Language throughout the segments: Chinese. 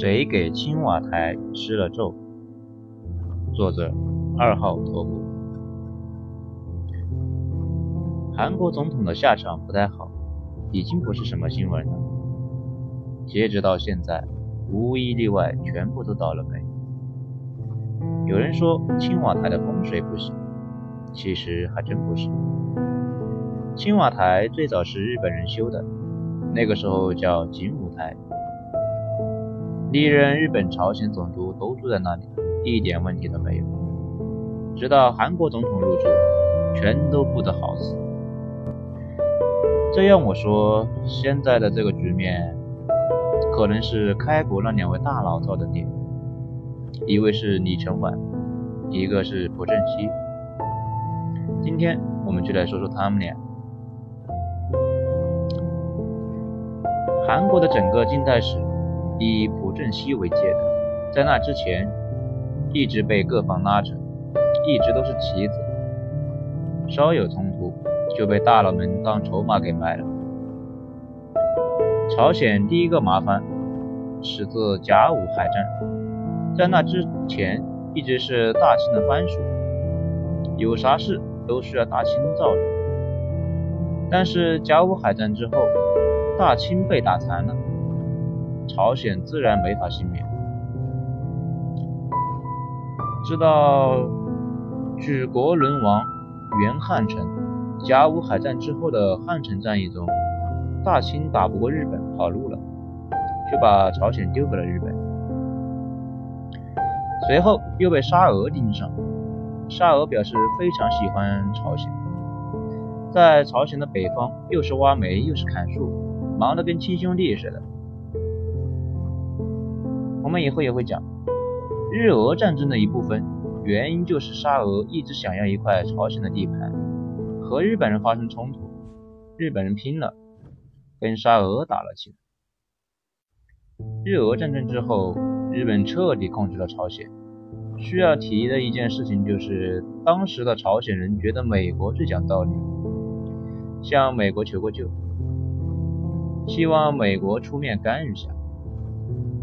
谁给青瓦台施了咒？作者二号头目。韩国总统的下场不太好，已经不是什么新闻了。截止到现在，无一例外，全部都倒了霉。有人说青瓦台的风水不行，其实还真不是。青瓦台最早是日本人修的，那个时候叫景武台。历任日本、朝鲜总督都住在那里，一点问题都没有。直到韩国总统入住，全都不得好死。这样我说，现在的这个局面，可能是开国那两位大佬造的孽，一位是李承晚，一个是朴正熙。今天我们就来说说他们俩。韩国的整个近代史。以朴正熙为界的，在那之前，一直被各方拉扯，一直都是棋子，稍有冲突就被大佬们当筹码给卖了。朝鲜第一个麻烦始自甲午海战，在那之前一直是大清的藩属，有啥事都需要大清罩着。但是甲午海战之后，大清被打残了。朝鲜自然没法幸免。直到举国沦亡，元汉城，甲午海战之后的汉城战役中，大清打不过日本，跑路了，就把朝鲜丢给了日本。随后又被沙俄盯上，沙俄表示非常喜欢朝鲜，在朝鲜的北方又是挖煤又是砍树，忙得跟亲兄弟似的。我们以后也会讲，日俄战争的一部分原因就是沙俄一直想要一块朝鲜的地盘，和日本人发生冲突，日本人拼了，跟沙俄打了起来。日俄战争之后，日本彻底控制了朝鲜。需要提的一件事情就是，当时的朝鲜人觉得美国最讲道理，向美国求过救，希望美国出面干预下。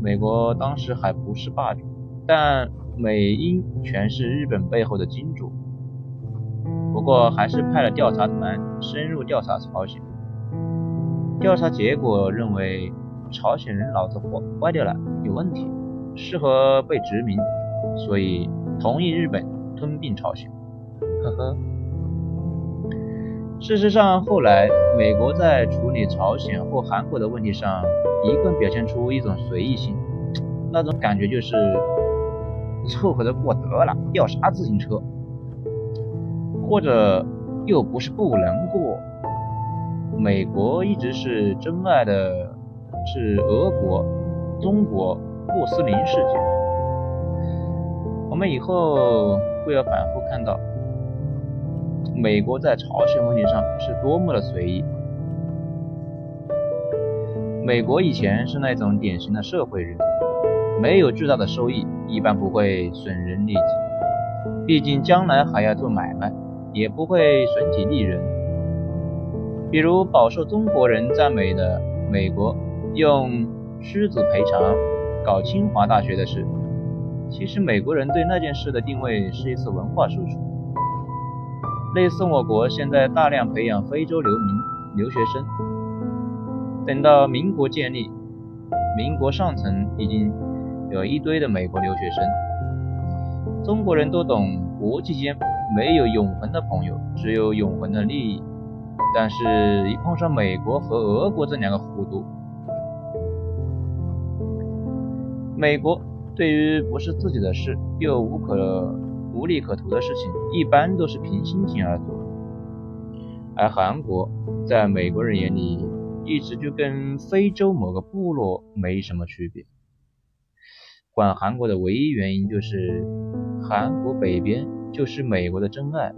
美国当时还不是霸主，但美英全是日本背后的金主。不过还是派了调查团深入调查朝鲜。调查结果认为朝鲜人脑子坏坏掉了，有问题，适合被殖民，所以同意日本吞并朝鲜。呵呵。事实上，后来美国在处理朝鲜或韩国的问题上。一贯表现出一种随意性，那种感觉就是凑合着过得了，要啥自行车？或者又不是不能过。美国一直是真爱的，是俄国、中国、穆斯林世界。我们以后会要反复看到，美国在朝鲜问题上是多么的随意。美国以前是那种典型的社会人，没有巨大的收益，一般不会损人利己。毕竟将来还要做买卖，也不会损己利人。比如饱受中国人赞美的美国，用狮子赔偿搞清华大学的事，其实美国人对那件事的定位是一次文化输出，类似我国现在大量培养非洲流民留学生。等到民国建立，民国上层已经有一堆的美国留学生。中国人都懂，国际间没有永恒的朋友，只有永恒的利益。但是，一碰上美国和俄国这两个糊涂，美国对于不是自己的事又无可无利可图的事情，一般都是凭心情而做。而韩国在美国人眼里，一直就跟非洲某个部落没什么区别。管韩国的唯一原因就是，韩国北边就是美国的真爱，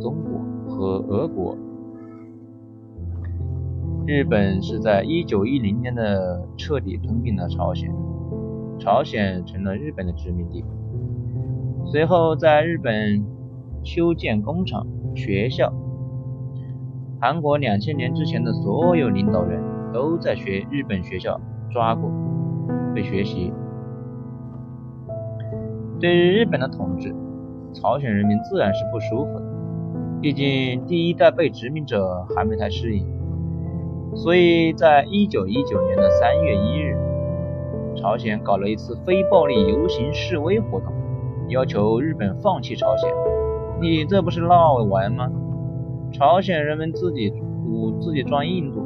中国和俄国。日本是在一九一零年的彻底吞并了朝鲜，朝鲜成了日本的殖民地。随后在日本修建工厂、学校。韩国两千年之前的所有领导人都在学日本学校抓过，被学习对于日本的统治，朝鲜人民自然是不舒服的。毕竟第一代被殖民者还没太适应，所以在一九一九年的三月一日，朝鲜搞了一次非暴力游行示威活动，要求日本放弃朝鲜。你这不是闹玩吗？朝鲜人民自己赌自己装印度，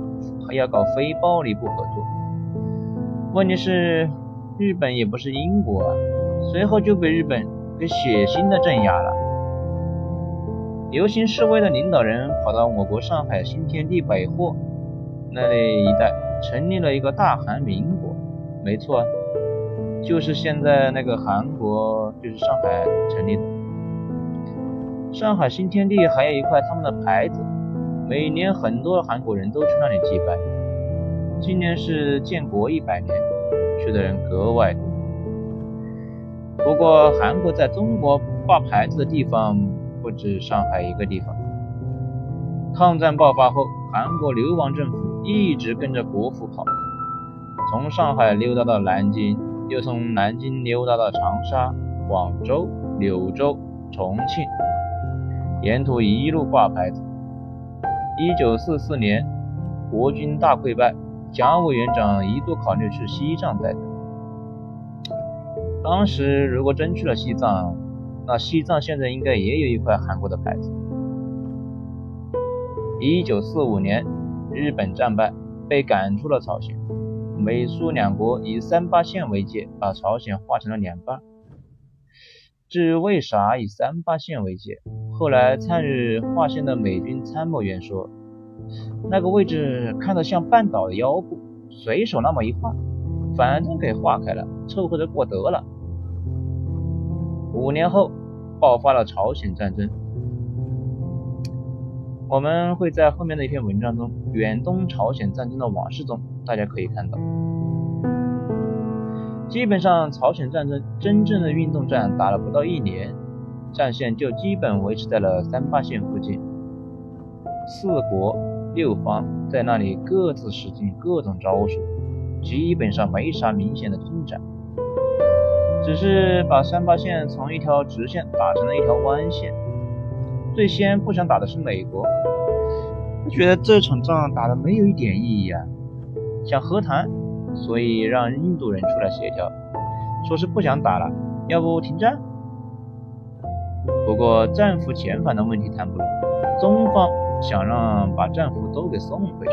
还要搞非暴力不合作。问题是日本也不是英国啊。随后就被日本给血腥的镇压了。游行示威的领导人跑到我国上海新天地百货那里一带，成立了一个大韩民国。没错，就是现在那个韩国，就是上海成立的。上海新天地还有一块他们的牌子，每年很多韩国人都去那里祭拜。今年是建国一百年，去的人格外多。不过，韩国在中国挂牌子的地方不止上海一个地方。抗战爆发后，韩国流亡政府一直跟着国父跑，从上海溜达到南京，又从南京溜达到长沙、广州、柳州、重庆，沿途一路挂牌子。一九四四年，国军大溃败，蒋委员长一度考虑去西藏待着。当时如果真去了西藏，那西藏现在应该也有一块韩国的牌子。一九四五年，日本战败，被赶出了朝鲜。美苏两国以三八线为界，把朝鲜划成了两半。至于为啥以三八线为界，后来参与划线的美军参谋员说，那个位置看着像半岛的腰部，随手那么一画。反正给划开了，凑合着过得了。五年后，爆发了朝鲜战争。我们会在后面的一篇文章中，《远东朝鲜战争的往事》中，大家可以看到，基本上朝鲜战争真正的运动战打了不到一年，战线就基本维持在了三八线附近，四国六方在那里各自使尽各种招数。基本上没啥明显的进展，只是把三八线从一条直线打成了一条弯线。最先不想打的是美国，他觉得这场仗打的没有一点意义啊，想和谈，所以让印度人出来协调，说是不想打了，要不停战。不过战俘遣返的问题谈不拢，中方想让把战俘都给送回去，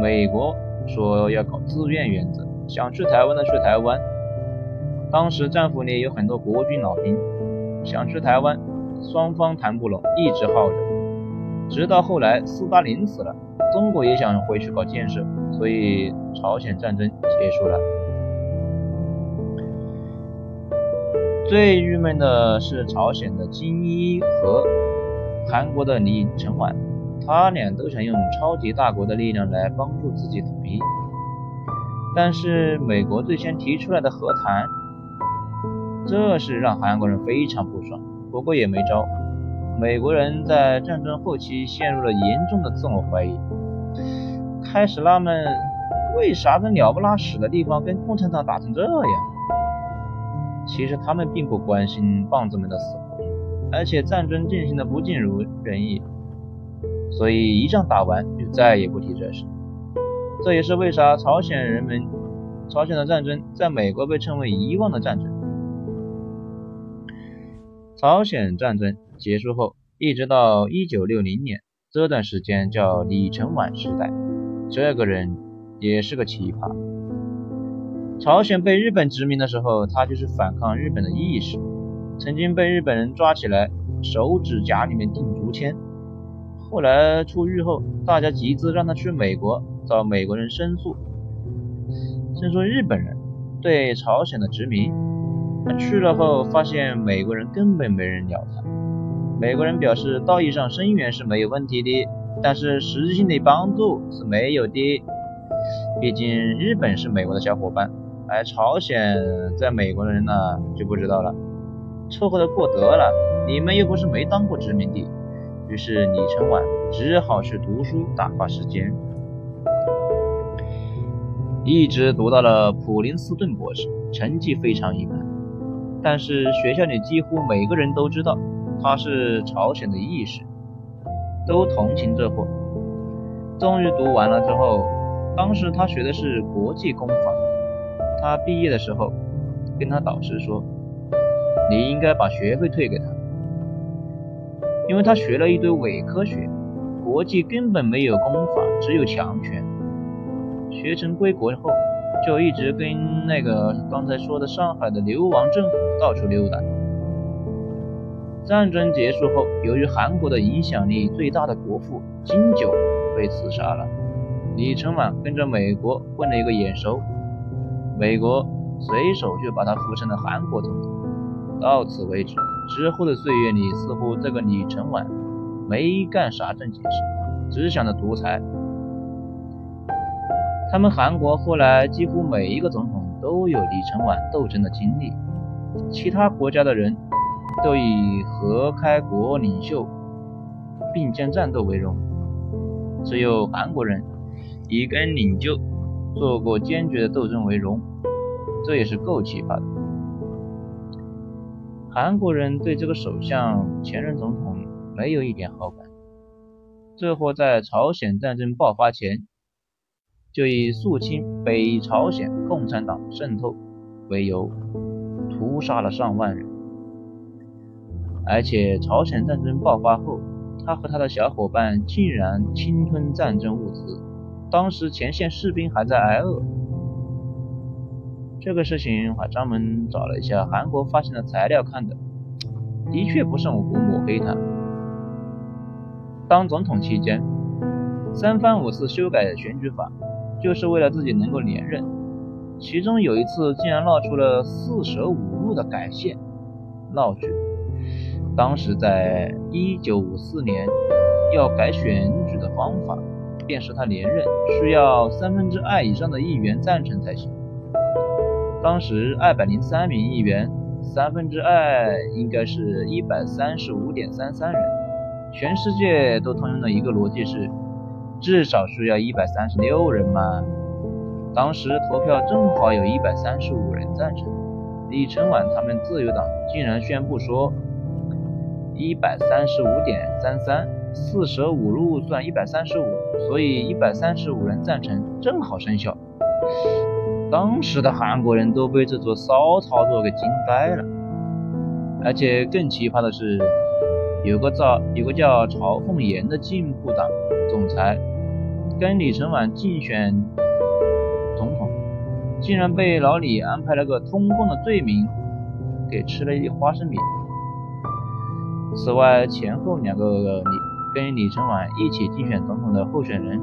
美国。说要搞自愿原则，想去台湾的去台湾。当时战俘里有很多国军老兵，想去台湾，双方谈不拢，一直耗着。直到后来斯大林死了，中国也想回去搞建设，所以朝鲜战争结束了。最郁闷的是朝鲜的金一和韩国的李承晚。他俩都想用超级大国的力量来帮助自己统一，但是美国最先提出来的和谈，这是让韩国人非常不爽。不过也没招，美国人在战争后期陷入了严重的自我怀疑，开始纳闷为啥这鸟不拉屎的地方跟共产党打成这样。其实他们并不关心棒子们的死活，而且战争进行的不尽如人意。所以一仗打完就再也不提这事，这也是为啥朝鲜人们朝鲜的战争在美国被称为遗忘的战争。朝鲜战争结束后，一直到一九六零年，这段时间叫李承晚时代。这个人也是个奇葩。朝鲜被日本殖民的时候，他就是反抗日本的义士，曾经被日本人抓起来，手指甲里面钉竹签。后来出狱后，大家集资让他去美国找美国人申诉，申诉日本人对朝鲜的殖民。他去了后发现美国人根本没人鸟他。美国人表示道义上声援是没有问题的，但是实质性的帮助是没有的。毕竟日本是美国的小伙伴，而朝鲜在美国的人那就不知道了。凑合着过得了，你们又不是没当过殖民地。于是李承晚只好去读书打发时间，一直读到了普林斯顿博士，成绩非常一般。但是学校里几乎每个人都知道他是朝鲜的义士，都同情这货。终于读完了之后，当时他学的是国际公法。他毕业的时候，跟他导师说：“你应该把学费退给他，因为他学了一堆伪科学，国际根本没有公法，只有强权。学成归国后，就一直跟那个刚才说的上海的流亡政府到处溜达。战争结束后，由于韩国的影响力最大的国父金九。”被刺杀了，李承晚跟着美国混了一个眼熟，美国随手就把他扶成了韩国总统。到此为止，之后的岁月里，似乎这个李承晚没干啥正经事，只想着独裁。他们韩国后来几乎每一个总统都有李承晚斗争的经历，其他国家的人都以和开国领袖并肩战斗为荣。只有韩国人以跟领袖做过坚决的斗争为荣，这也是够奇葩的。韩国人对这个首相前任总统没有一点好感，这货在朝鲜战争爆发前就以肃清北朝鲜共产党渗透为由屠杀了上万人，而且朝鲜战争爆发后。他和他的小伙伴竟然侵吞战争物资，当时前线士兵还在挨饿。这个事情我还专门找了一下韩国发行的材料看的，的确不是我抹黑他。当总统期间，三番五次修改选举法，就是为了自己能够连任。其中有一次竟然闹出了四舍五入的改线闹剧。当时在一九五四年，要改选举的方法，便是他连任需要三分之二以上的议员赞成才行。当时二百零三名议员，三分之二应该是一百三十五点三三人。全世界都通用的一个逻辑是，至少需要一百三十六人嘛。当时投票正好有一百三十五人赞成，李承晚他们自由党竟然宣布说。一百三十五点三三，四舍五入算一百三十五，所以一百三十五人赞成，正好生效。当时的韩国人都被这座骚操作给惊呆了。而且更奇葩的是，有个叫有个叫曹凤岩的进步党总裁，跟李承晚竞选总统，竟然被老李安排了个通共的罪名，给吃了一花生米。此外，前后两个李跟李承晚一起竞选总统的候选人，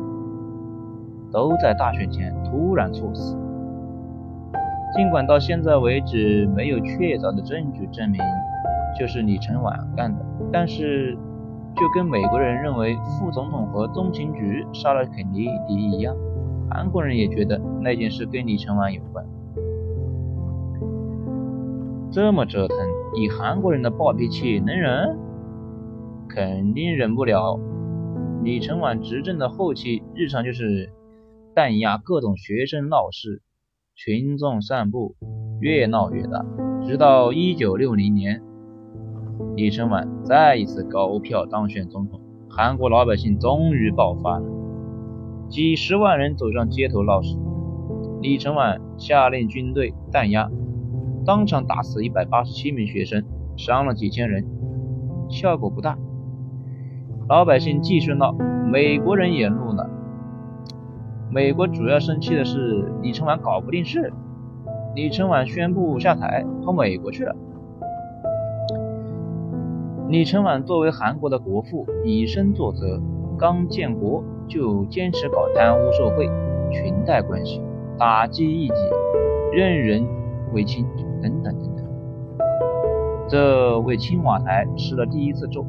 都在大选前突然猝死。尽管到现在为止没有确凿的证据证明就是李承晚干的，但是就跟美国人认为副总统和中情局杀了肯尼迪一样，韩国人也觉得那件事跟李承晚有关。这么折腾，以韩国人的暴脾气能忍？肯定忍不了。李承晚执政的后期，日常就是弹压各种学生闹事，群众散步，越闹越大。直到一九六零年，李承晚再一次高票当选总统，韩国老百姓终于爆发了，几十万人走上街头闹事。李承晚下令军队弹压。当场打死一百八十七名学生，伤了几千人，效果不大。老百姓继续闹，美国人也怒了。美国主要生气的是李承晚搞不定事，李承晚宣布下台，跑美国去了。李承晚作为韩国的国父，以身作则，刚建国就坚持搞贪污受贿、裙带关系，打击异己，任人唯亲。等等等等，这为青瓦台吃了第一次咒。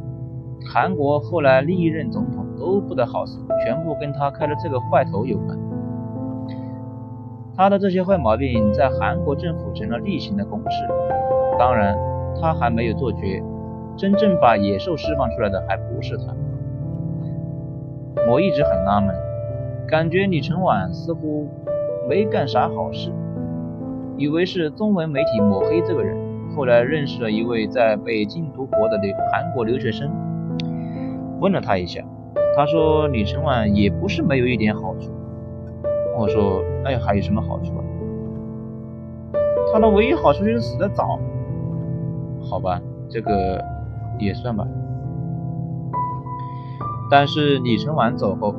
韩国后来历任总统都不得好死，全部跟他开了这个坏头有关。他的这些坏毛病在韩国政府成了例行的公事。当然，他还没有做绝，真正把野兽释放出来的还不是他。我一直很纳闷，感觉李承晚似乎没干啥好事。以为是中文媒体抹黑这个人，后来认识了一位在北京读博的留韩国留学生，问了他一下，他说李承晚也不是没有一点好处。我说，哎，还有什么好处啊？他的唯一好处就是死得早。好吧，这个也算吧。但是李承晚走后，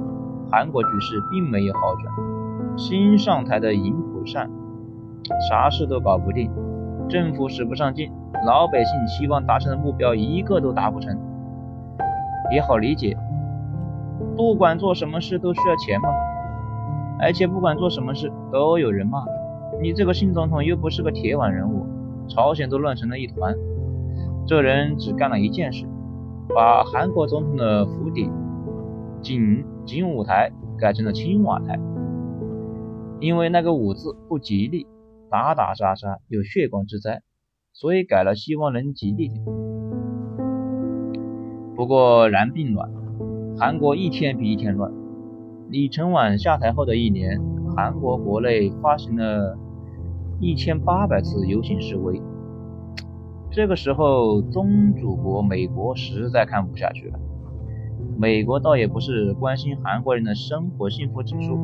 韩国局势并没有好转。新上台的尹普善，啥事都搞不定，政府使不上劲，老百姓希望达成的目标一个都达不成。也好理解，不管做什么事都需要钱嘛，而且不管做什么事都有人骂。你这个新总统又不是个铁腕人物，朝鲜都乱成了一团。这人只干了一件事，把韩国总统的府邸。景景武台改成了青瓦台，因为那个武字不吉利，打打杀杀有血光之灾，所以改了，希望能吉利点。不过然并卵，韩国一天比一天乱。李承晚下台后的一年，韩国国内发行了一千八百次游行示威。这个时候，宗主国美国实在看不下去了。美国倒也不是关心韩国人的生活幸福指数，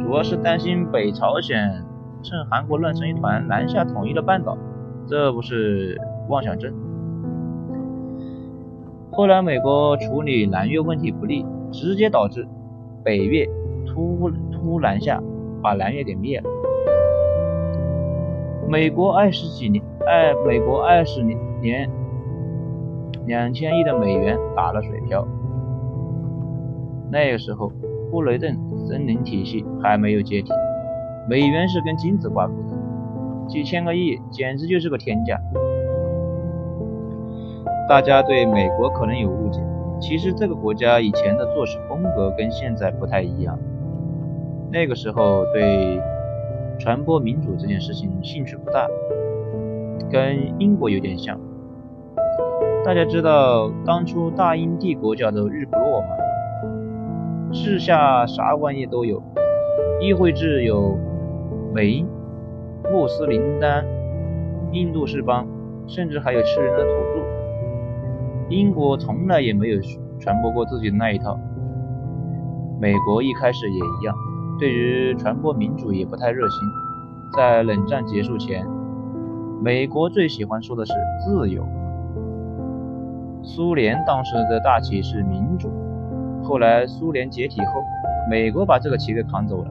主要是担心北朝鲜趁韩国乱成一团南下统一了半岛，这不是妄想症。后来美国处理南越问题不利，直接导致北越突突南下，把南越给灭了。美国二十几年，二美国二十年年两千亿的美元打了水漂。那个时候，布雷顿森林体系还没有解体，美元是跟金子挂钩的，几千个亿简直就是个天价。大家对美国可能有误解，其实这个国家以前的做事风格跟现在不太一样。那个时候对传播民主这件事情兴趣不大，跟英国有点像。大家知道当初大英帝国叫做日不落吗？治下啥玩意都有，议会制有美、穆斯林丹、印度士邦，甚至还有吃人的土著。英国从来也没有传播过自己的那一套。美国一开始也一样，对于传播民主也不太热心。在冷战结束前，美国最喜欢说的是自由。苏联当时的大旗是民主。后来苏联解体后，美国把这个旗给扛走了，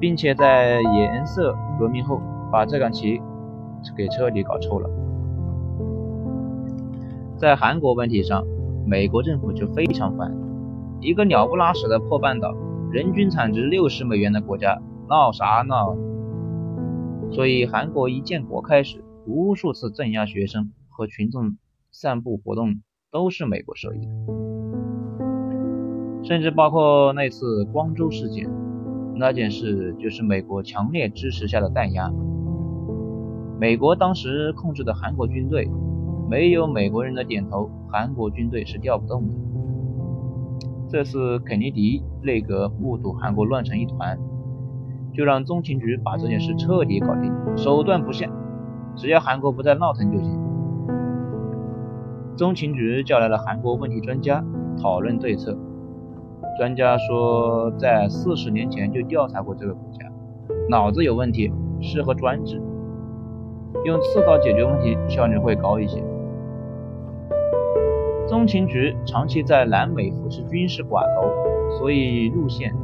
并且在颜色革命后把这杆旗给彻底搞臭了。在韩国问题上，美国政府就非常烦，一个鸟不拉屎的破半岛，人均产值六十美元的国家，闹啥闹？所以韩国一建国开始，无数次镇压学生和群众散步活动都是美国受益的。甚至包括那次光州事件，那件事就是美国强烈支持下的弹压。美国当时控制的韩国军队，没有美国人的点头，韩国军队是调不动的。这次肯尼迪内阁目睹韩国乱成一团，就让中情局把这件事彻底搞定，手段不限，只要韩国不再闹腾就行。中情局叫来了韩国问题专家讨论对策。专家说，在四十年前就调查过这个国家，脑子有问题，适合专制，用刺刀解决问题效率会高一些。中情局长期在南美扶持军事寡头，所以路线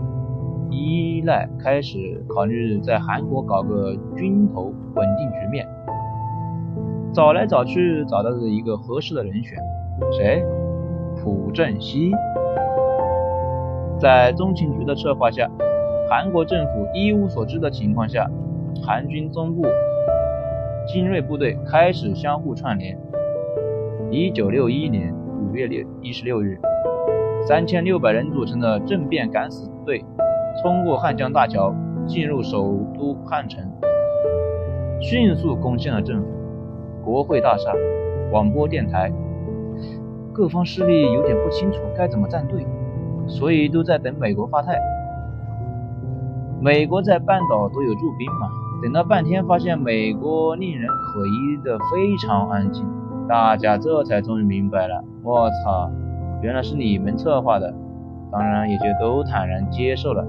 依赖开始考虑在韩国搞个军头稳定局面。找来找去，找到了一个合适的人选，谁？朴正熙。在中情局的策划下，韩国政府一无所知的情况下，韩军中部精锐部队开始相互串联。一九六一年五月六一十六日，三千六百人组成的政变敢死队冲过汉江大桥，进入首都汉城，迅速攻陷了政府、国会大厦、广播电台。各方势力有点不清楚该怎么站队。所以都在等美国发态。美国在半岛都有驻兵嘛，等了半天，发现美国令人可疑的非常安静，大家这才终于明白了。我操，原来是你们策划的，当然也就都坦然接受了。